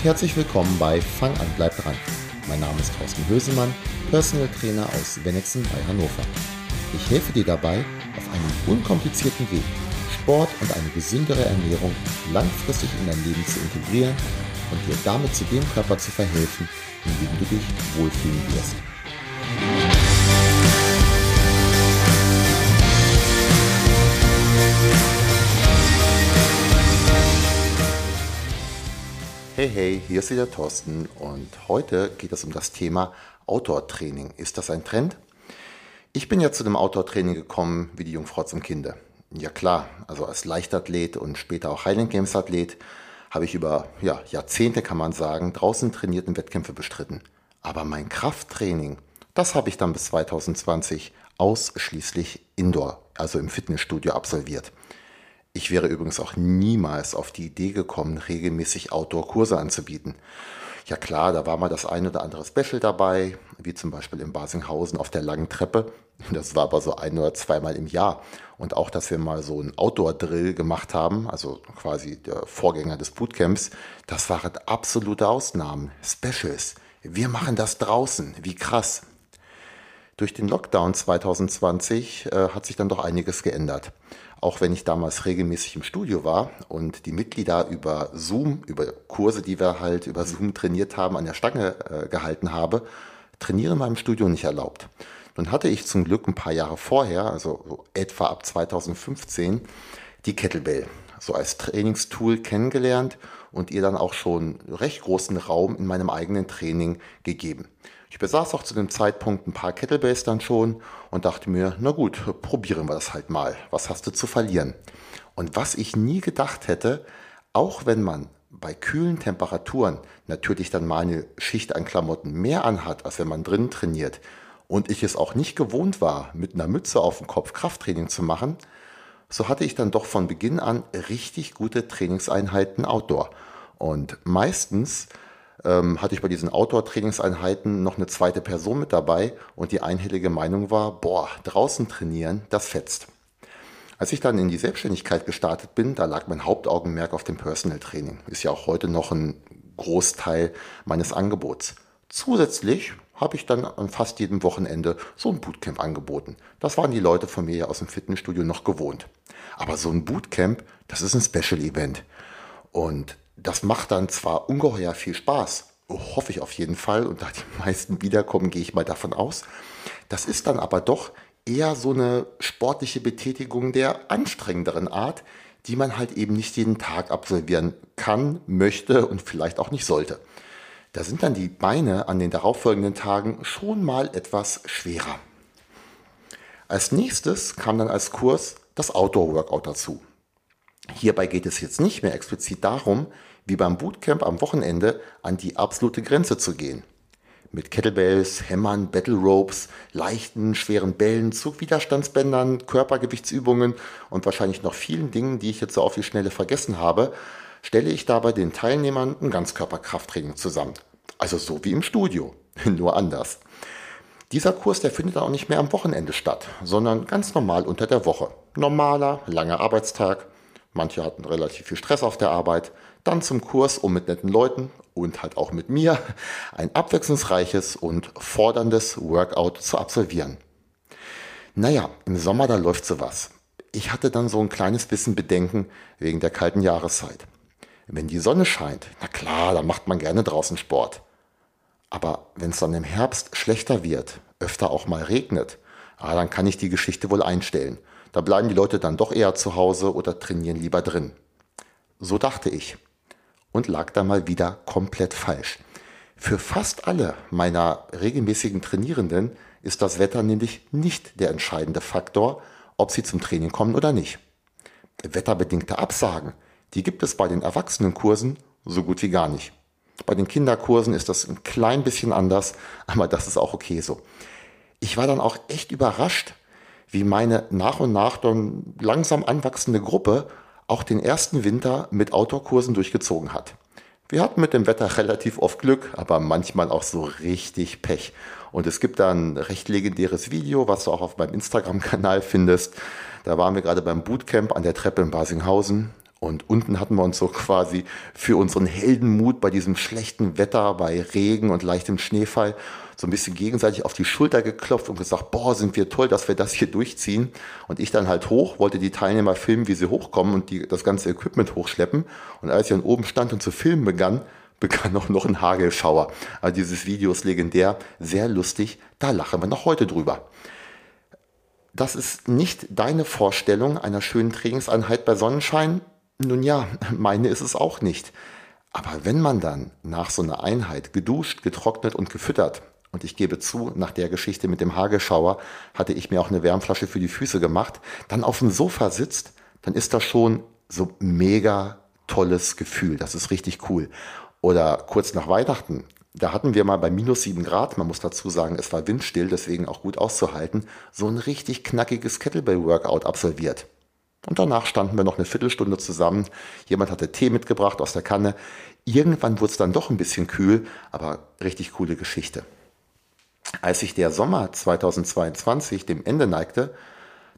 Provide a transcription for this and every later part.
Und herzlich willkommen bei Fang an, bleib dran. Mein Name ist Thorsten Hösemann, Personal Trainer aus Wennexen bei Hannover. Ich helfe dir dabei, auf einem unkomplizierten Weg Sport und eine gesündere Ernährung langfristig in dein Leben zu integrieren und dir damit zu dem Körper zu verhelfen, in dem du dich wohlfühlen wirst. Hey, hey, hier ist wieder Thorsten und heute geht es um das Thema Outdoor-Training. Ist das ein Trend? Ich bin ja zu dem Outdoor-Training gekommen wie die Jungfrau zum Kinde. Ja klar, also als Leichtathlet und später auch Highland Games Athlet habe ich über ja, Jahrzehnte, kann man sagen, draußen trainiert und Wettkämpfe bestritten. Aber mein Krafttraining, das habe ich dann bis 2020 ausschließlich indoor, also im Fitnessstudio absolviert. Ich wäre übrigens auch niemals auf die Idee gekommen, regelmäßig Outdoor-Kurse anzubieten. Ja klar, da war mal das ein oder andere Special dabei, wie zum Beispiel in Basinghausen auf der langen Treppe. Das war aber so ein oder zweimal im Jahr. Und auch, dass wir mal so einen Outdoor-Drill gemacht haben, also quasi der Vorgänger des Bootcamps, das waren absolute Ausnahmen, Specials. Wir machen das draußen, wie krass. Durch den Lockdown 2020 äh, hat sich dann doch einiges geändert. Auch wenn ich damals regelmäßig im Studio war und die Mitglieder über Zoom, über Kurse, die wir halt über Zoom trainiert haben, an der Stange äh, gehalten habe, trainieren war im Studio nicht erlaubt. Nun hatte ich zum Glück ein paar Jahre vorher, also so etwa ab 2015, die Kettlebell so als Trainingstool kennengelernt und ihr dann auch schon recht großen Raum in meinem eigenen Training gegeben. Ich besaß auch zu dem Zeitpunkt ein paar Kettlebells dann schon und dachte mir, na gut, probieren wir das halt mal. Was hast du zu verlieren? Und was ich nie gedacht hätte, auch wenn man bei kühlen Temperaturen natürlich dann mal eine Schicht an Klamotten mehr anhat, als wenn man drinnen trainiert, und ich es auch nicht gewohnt war, mit einer Mütze auf dem Kopf Krafttraining zu machen, so hatte ich dann doch von Beginn an richtig gute Trainingseinheiten outdoor. Und meistens ähm, hatte ich bei diesen Outdoor-Trainingseinheiten noch eine zweite Person mit dabei und die einhellige Meinung war, boah, draußen trainieren, das fetzt. Als ich dann in die Selbstständigkeit gestartet bin, da lag mein Hauptaugenmerk auf dem Personal Training. Ist ja auch heute noch ein Großteil meines Angebots. Zusätzlich habe ich dann an fast jedem Wochenende so ein Bootcamp angeboten. Das waren die Leute von mir ja aus dem Fitnessstudio noch gewohnt. Aber so ein Bootcamp, das ist ein Special Event. Und das macht dann zwar ungeheuer viel Spaß, hoffe ich auf jeden Fall, und da die meisten wiederkommen, gehe ich mal davon aus. Das ist dann aber doch eher so eine sportliche Betätigung der anstrengenderen Art, die man halt eben nicht jeden Tag absolvieren kann, möchte und vielleicht auch nicht sollte. Da sind dann die Beine an den darauffolgenden Tagen schon mal etwas schwerer. Als nächstes kam dann als Kurs das Outdoor-Workout dazu. Hierbei geht es jetzt nicht mehr explizit darum, wie beim Bootcamp am Wochenende an die absolute Grenze zu gehen. Mit Kettlebells, Hämmern, Battle Ropes, leichten, schweren Bällen, Zugwiderstandsbändern, Körpergewichtsübungen und wahrscheinlich noch vielen Dingen, die ich jetzt so auf die Schnelle vergessen habe, stelle ich dabei den Teilnehmern ein Ganzkörperkrafttraining zusammen. Also so wie im Studio, nur anders. Dieser Kurs, der findet auch nicht mehr am Wochenende statt, sondern ganz normal unter der Woche. Normaler, langer Arbeitstag. Manche hatten relativ viel Stress auf der Arbeit dann zum Kurs, um mit netten Leuten und halt auch mit mir ein abwechslungsreiches und forderndes Workout zu absolvieren. Naja, im Sommer, da läuft sowas. Ich hatte dann so ein kleines bisschen Bedenken wegen der kalten Jahreszeit. Wenn die Sonne scheint, na klar, dann macht man gerne draußen Sport. Aber wenn es dann im Herbst schlechter wird, öfter auch mal regnet, ah, dann kann ich die Geschichte wohl einstellen. Da bleiben die Leute dann doch eher zu Hause oder trainieren lieber drin. So dachte ich und lag da mal wieder komplett falsch. Für fast alle meiner regelmäßigen Trainierenden ist das Wetter nämlich nicht der entscheidende Faktor, ob sie zum Training kommen oder nicht. Wetterbedingte Absagen, die gibt es bei den Erwachsenenkursen so gut wie gar nicht. Bei den Kinderkursen ist das ein klein bisschen anders, aber das ist auch okay so. Ich war dann auch echt überrascht, wie meine nach und nach dann langsam anwachsende Gruppe auch den ersten Winter mit Outdoor-Kursen durchgezogen hat. Wir hatten mit dem Wetter relativ oft Glück, aber manchmal auch so richtig Pech. Und es gibt da ein recht legendäres Video, was du auch auf meinem Instagram-Kanal findest. Da waren wir gerade beim Bootcamp an der Treppe in Basinghausen Und unten hatten wir uns so quasi für unseren Heldenmut bei diesem schlechten Wetter, bei Regen und leichtem Schneefall so ein bisschen gegenseitig auf die Schulter geklopft und gesagt, boah, sind wir toll, dass wir das hier durchziehen. Und ich dann halt hoch, wollte die Teilnehmer filmen, wie sie hochkommen und die, das ganze Equipment hochschleppen. Und als ich dann oben stand und zu filmen begann, begann auch noch ein Hagelschauer. Also dieses Video ist legendär, sehr lustig, da lachen wir noch heute drüber. Das ist nicht deine Vorstellung einer schönen Trainingseinheit bei Sonnenschein. Nun ja, meine ist es auch nicht. Aber wenn man dann nach so einer Einheit geduscht, getrocknet und gefüttert, und ich gebe zu, nach der Geschichte mit dem Hagelschauer hatte ich mir auch eine Wärmflasche für die Füße gemacht, dann auf dem Sofa sitzt, dann ist das schon so mega tolles Gefühl. Das ist richtig cool. Oder kurz nach Weihnachten, da hatten wir mal bei minus sieben Grad, man muss dazu sagen, es war windstill, deswegen auch gut auszuhalten, so ein richtig knackiges Kettlebell-Workout absolviert. Und danach standen wir noch eine Viertelstunde zusammen. Jemand hatte Tee mitgebracht aus der Kanne. Irgendwann wurde es dann doch ein bisschen kühl, aber richtig coole Geschichte. Als sich der Sommer 2022 dem Ende neigte,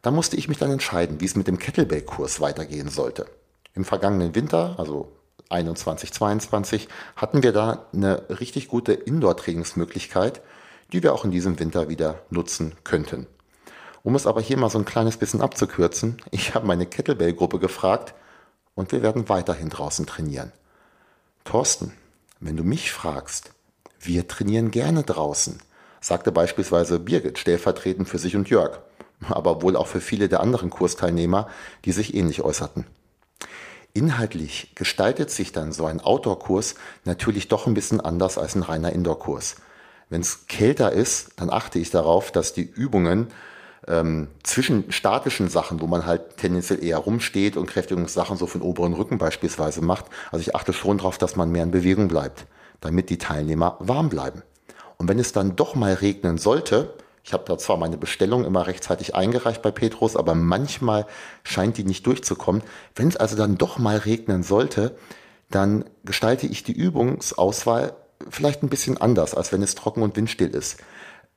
da musste ich mich dann entscheiden, wie es mit dem Kettlebell-Kurs weitergehen sollte. Im vergangenen Winter, also 21, 22, hatten wir da eine richtig gute Indoor-Trainingsmöglichkeit, die wir auch in diesem Winter wieder nutzen könnten. Um es aber hier mal so ein kleines bisschen abzukürzen, ich habe meine Kettlebell-Gruppe gefragt und wir werden weiterhin draußen trainieren. Thorsten, wenn du mich fragst, wir trainieren gerne draußen, sagte beispielsweise Birgit stellvertretend für sich und Jörg, aber wohl auch für viele der anderen Kursteilnehmer, die sich ähnlich äußerten. Inhaltlich gestaltet sich dann so ein Outdoor-Kurs natürlich doch ein bisschen anders als ein reiner Indoor-Kurs. Wenn es kälter ist, dann achte ich darauf, dass die Übungen ähm, zwischen statischen Sachen, wo man halt tendenziell eher rumsteht und Kräftigungssachen so für den oberen Rücken beispielsweise macht, also ich achte schon darauf, dass man mehr in Bewegung bleibt, damit die Teilnehmer warm bleiben. Und wenn es dann doch mal regnen sollte, ich habe da zwar meine Bestellung immer rechtzeitig eingereicht bei Petrus, aber manchmal scheint die nicht durchzukommen. Wenn es also dann doch mal regnen sollte, dann gestalte ich die Übungsauswahl vielleicht ein bisschen anders, als wenn es trocken und windstill ist.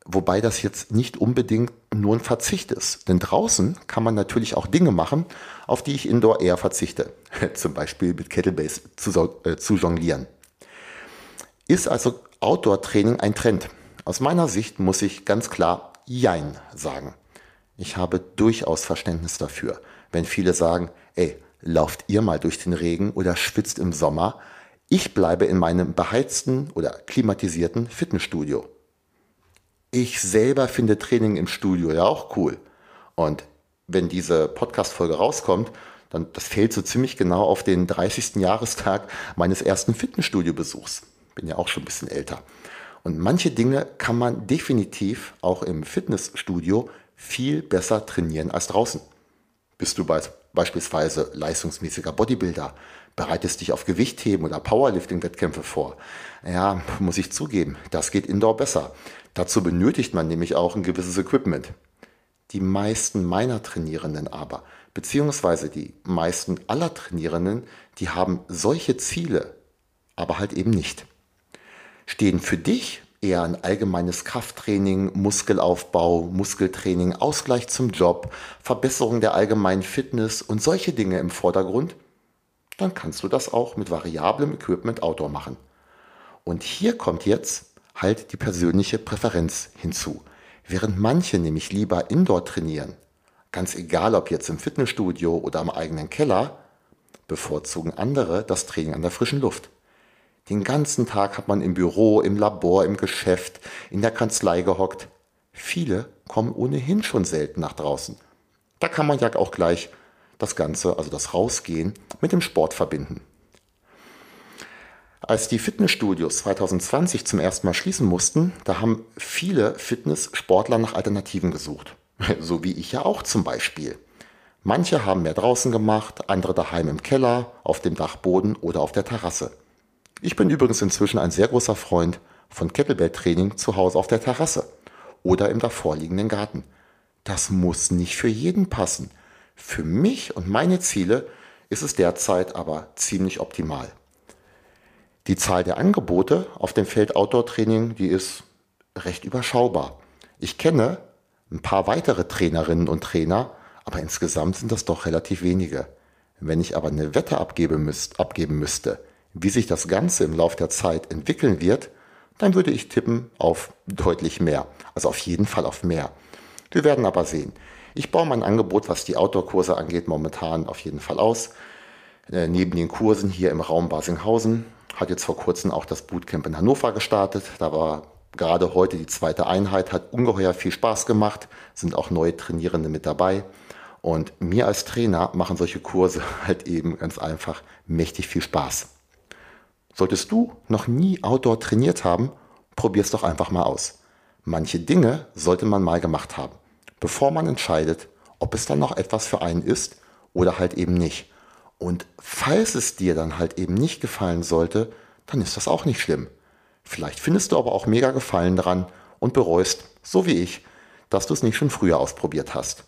Wobei das jetzt nicht unbedingt nur ein Verzicht ist. Denn draußen kann man natürlich auch Dinge machen, auf die ich indoor eher verzichte. Zum Beispiel mit Kettlebase zu, äh, zu jonglieren. Ist also Outdoor-Training ein Trend? Aus meiner Sicht muss ich ganz klar Jein sagen. Ich habe durchaus Verständnis dafür, wenn viele sagen, ey, lauft ihr mal durch den Regen oder schwitzt im Sommer. Ich bleibe in meinem beheizten oder klimatisierten Fitnessstudio. Ich selber finde Training im Studio ja auch cool. Und wenn diese Podcast-Folge rauskommt, dann das fällt so ziemlich genau auf den 30. Jahrestag meines ersten Fitnessstudio-Besuchs. Bin ja auch schon ein bisschen älter. Und manche Dinge kann man definitiv auch im Fitnessstudio viel besser trainieren als draußen. Bist du beispielsweise leistungsmäßiger Bodybuilder, bereitest dich auf Gewichtheben oder Powerlifting-Wettkämpfe vor. Ja, muss ich zugeben, das geht indoor besser. Dazu benötigt man nämlich auch ein gewisses Equipment. Die meisten meiner Trainierenden aber, beziehungsweise die meisten aller Trainierenden, die haben solche Ziele, aber halt eben nicht stehen für dich eher ein allgemeines Krafttraining, Muskelaufbau, Muskeltraining, Ausgleich zum Job, Verbesserung der allgemeinen Fitness und solche Dinge im Vordergrund, dann kannst du das auch mit variablem Equipment Outdoor machen. Und hier kommt jetzt halt die persönliche Präferenz hinzu. Während manche nämlich lieber Indoor trainieren, ganz egal ob jetzt im Fitnessstudio oder am eigenen Keller, bevorzugen andere das Training an der frischen Luft. Den ganzen Tag hat man im Büro, im Labor, im Geschäft, in der Kanzlei gehockt. Viele kommen ohnehin schon selten nach draußen. Da kann man ja auch gleich das Ganze, also das Rausgehen, mit dem Sport verbinden. Als die Fitnessstudios 2020 zum ersten Mal schließen mussten, da haben viele Fitnesssportler nach Alternativen gesucht. So wie ich ja auch zum Beispiel. Manche haben mehr draußen gemacht, andere daheim im Keller, auf dem Dachboden oder auf der Terrasse. Ich bin übrigens inzwischen ein sehr großer Freund von Kettlebell-Training zu Hause auf der Terrasse oder im davorliegenden Garten. Das muss nicht für jeden passen. Für mich und meine Ziele ist es derzeit aber ziemlich optimal. Die Zahl der Angebote auf dem Feld Outdoor-Training, die ist recht überschaubar. Ich kenne ein paar weitere Trainerinnen und Trainer, aber insgesamt sind das doch relativ wenige. Wenn ich aber eine Wette abgeben, müsst, abgeben müsste, wie sich das Ganze im Laufe der Zeit entwickeln wird, dann würde ich tippen auf deutlich mehr. Also auf jeden Fall auf mehr. Wir werden aber sehen. Ich baue mein Angebot, was die Outdoor-Kurse angeht, momentan auf jeden Fall aus. Äh, neben den Kursen hier im Raum Basinghausen hat jetzt vor kurzem auch das Bootcamp in Hannover gestartet. Da war gerade heute die zweite Einheit, hat ungeheuer viel Spaß gemacht, sind auch neue Trainierende mit dabei. Und mir als Trainer machen solche Kurse halt eben ganz einfach mächtig viel Spaß. Solltest du noch nie Outdoor trainiert haben, probier es doch einfach mal aus. Manche Dinge sollte man mal gemacht haben, bevor man entscheidet, ob es dann noch etwas für einen ist oder halt eben nicht. Und falls es dir dann halt eben nicht gefallen sollte, dann ist das auch nicht schlimm. Vielleicht findest du aber auch mega Gefallen daran und bereust, so wie ich, dass du es nicht schon früher ausprobiert hast.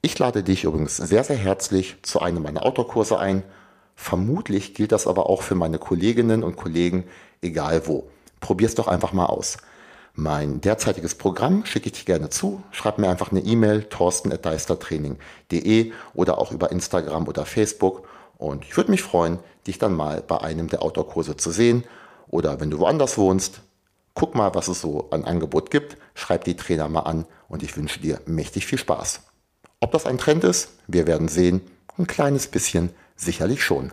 Ich lade dich übrigens sehr, sehr herzlich zu einem meiner Outdoor-Kurse ein. Vermutlich gilt das aber auch für meine Kolleginnen und Kollegen, egal wo. Probier es doch einfach mal aus. Mein derzeitiges Programm schicke ich dir gerne zu. Schreib mir einfach eine E-Mail, torsten.deistertraining.de oder auch über Instagram oder Facebook. Und ich würde mich freuen, dich dann mal bei einem der Outdoor-Kurse zu sehen. Oder wenn du woanders wohnst, guck mal, was es so an Angebot gibt. Schreib die Trainer mal an und ich wünsche dir mächtig viel Spaß. Ob das ein Trend ist, wir werden sehen. Ein kleines bisschen sicherlich schon.